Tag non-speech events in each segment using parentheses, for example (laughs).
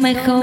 mejor.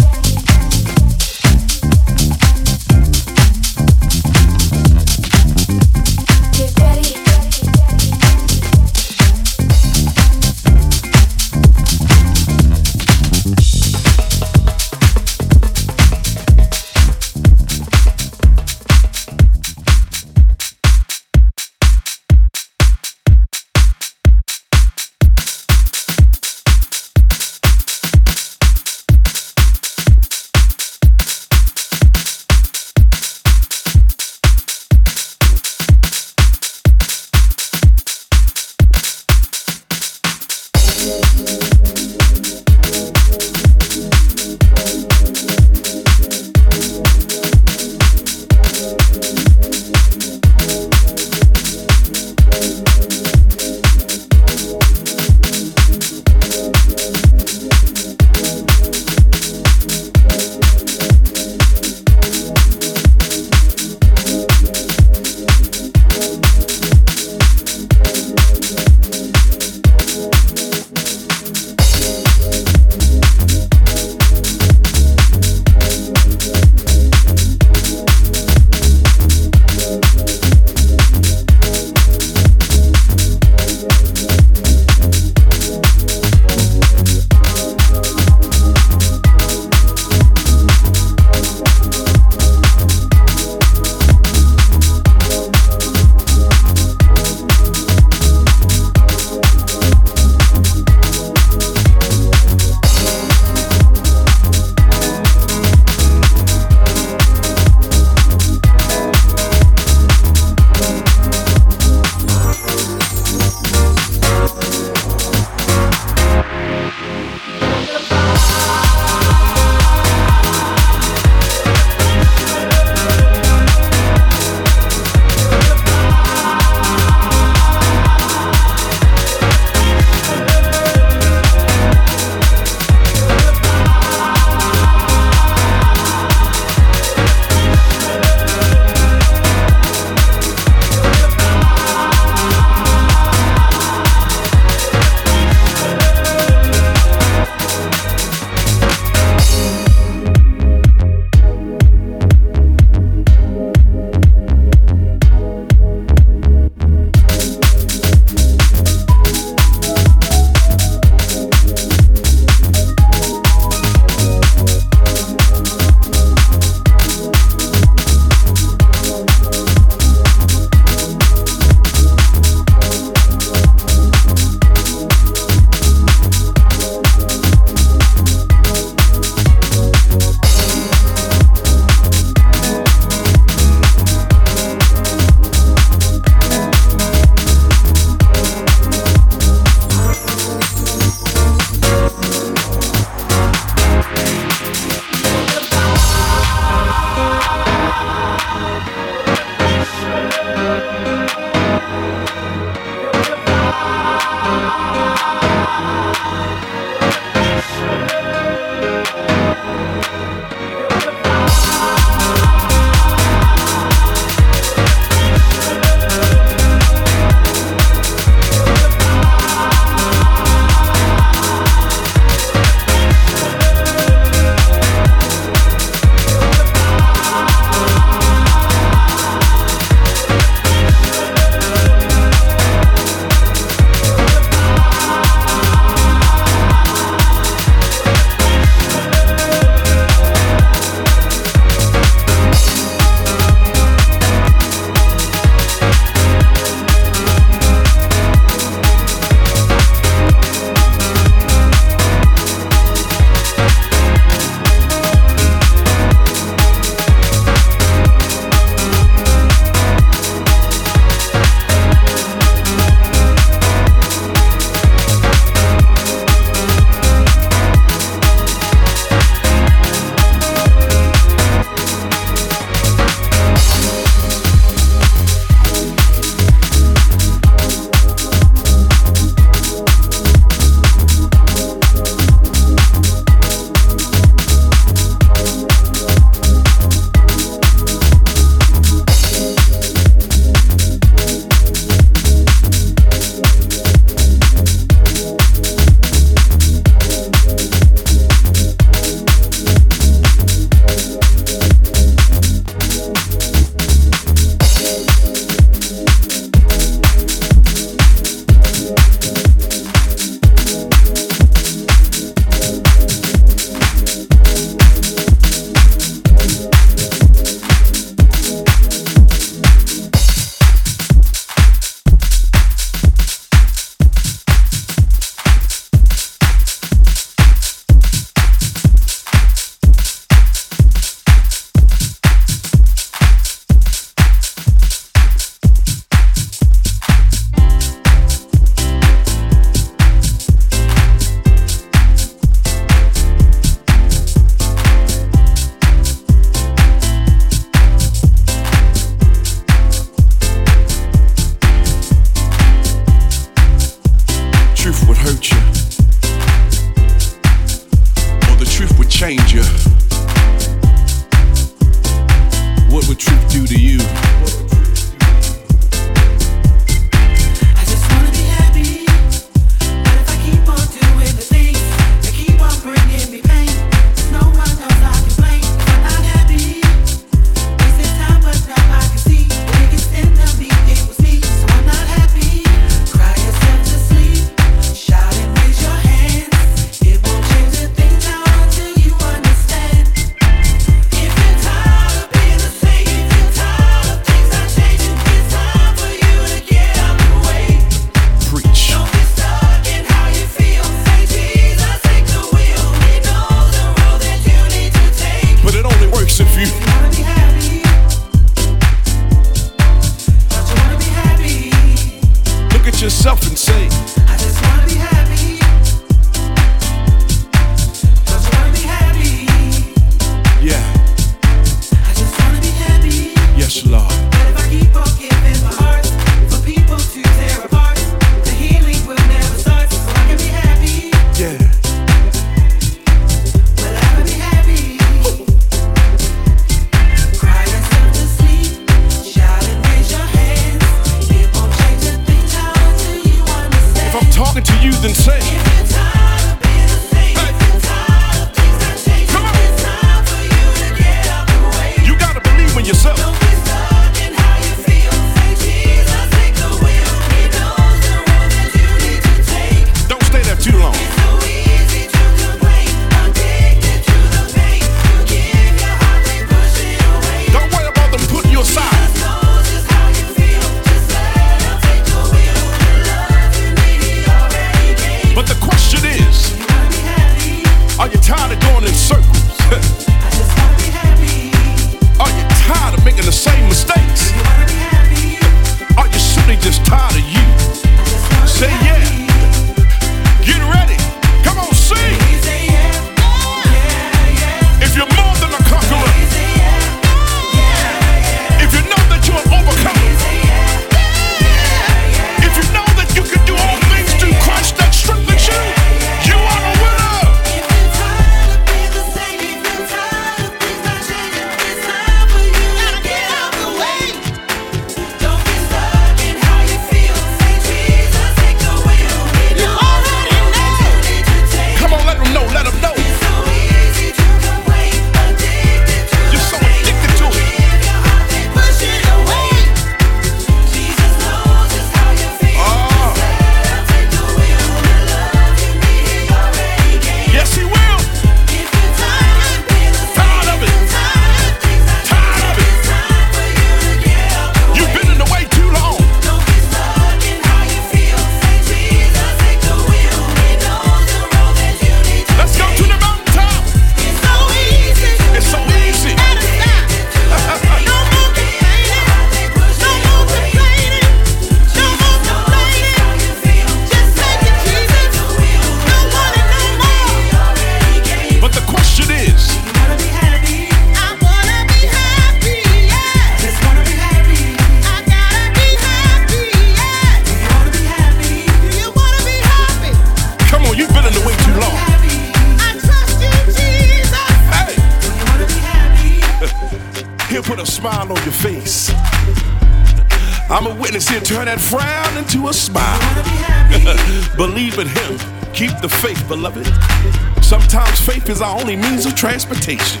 life is our only means of transportation. (laughs)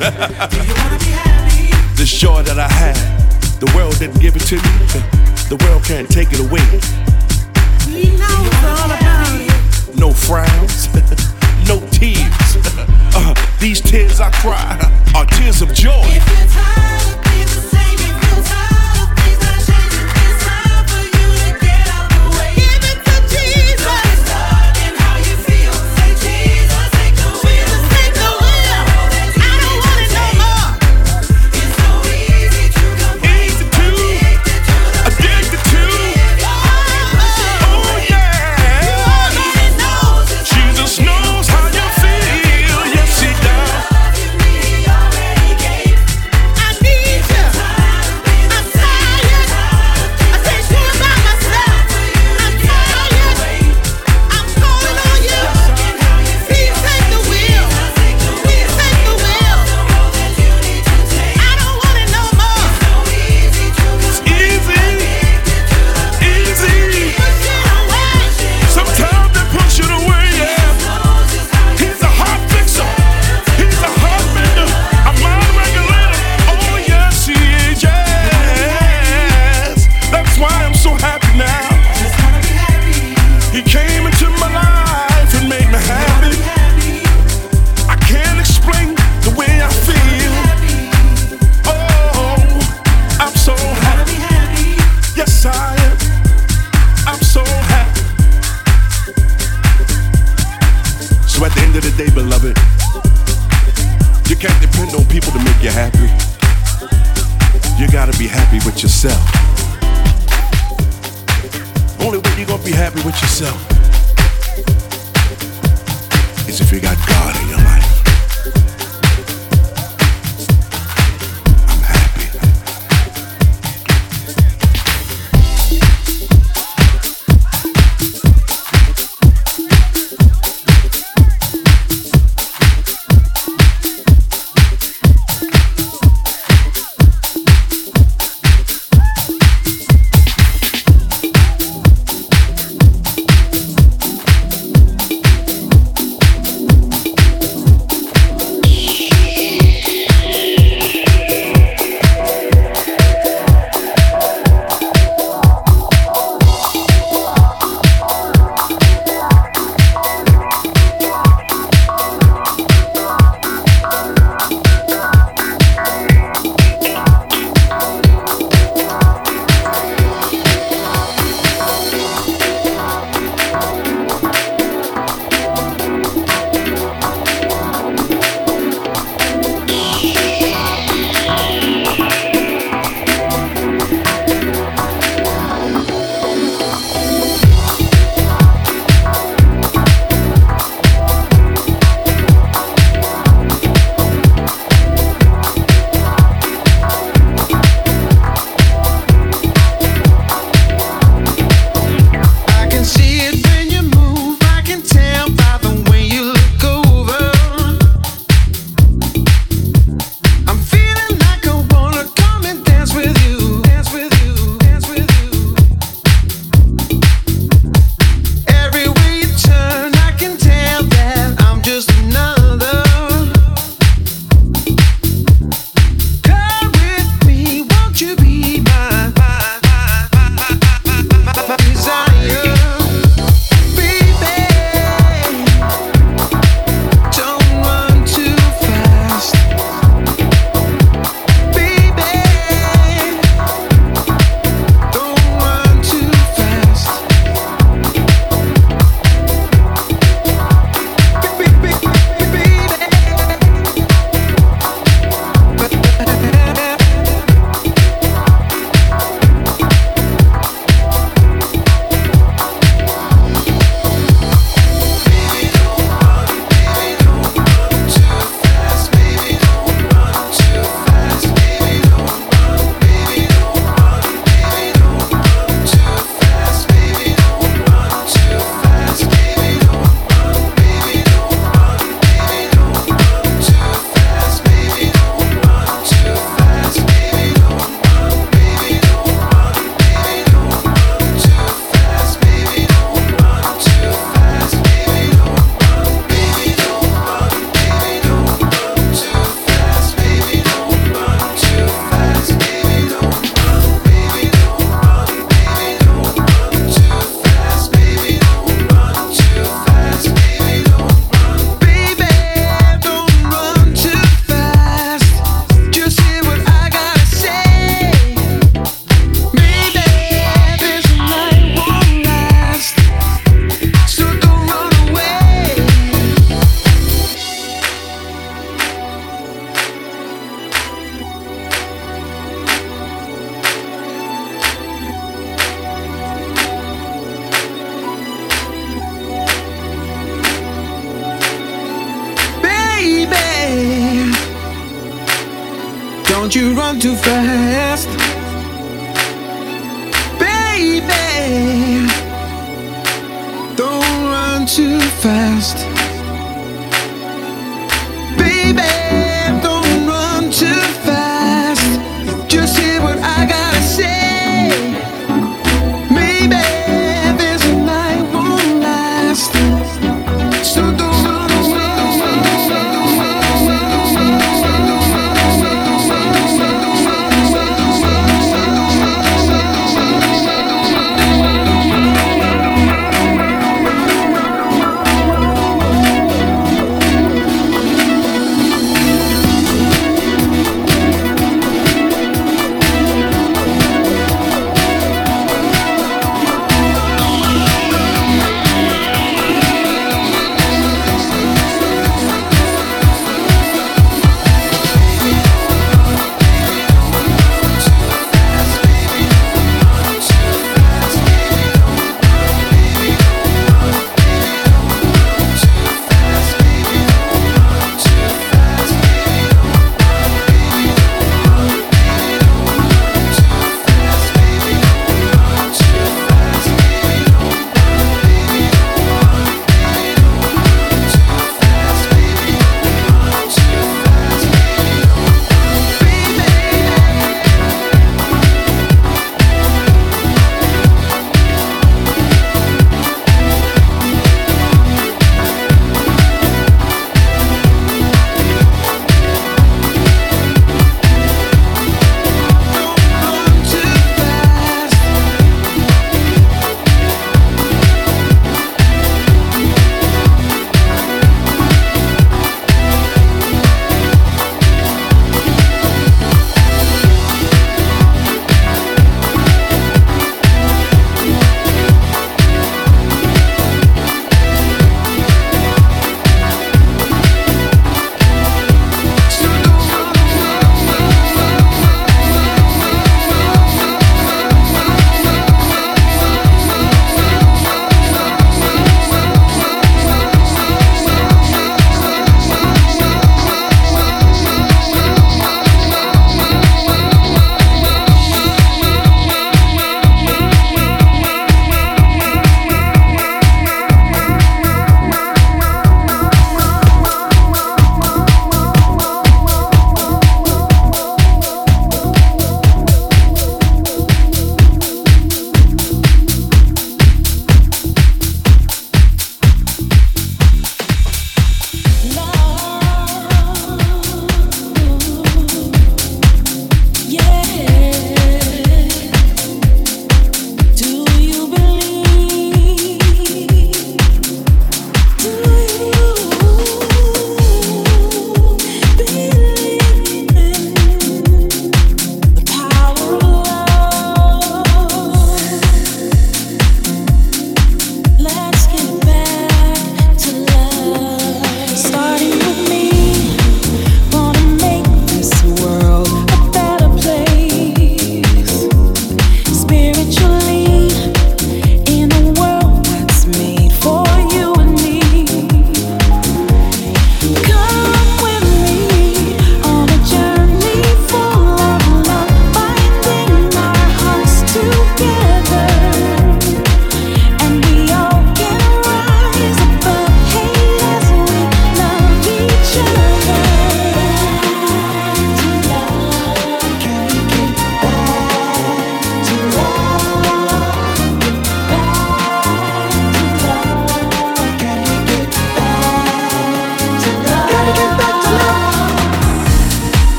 this joy that I had, the world didn't give it to me, the world can't take it away.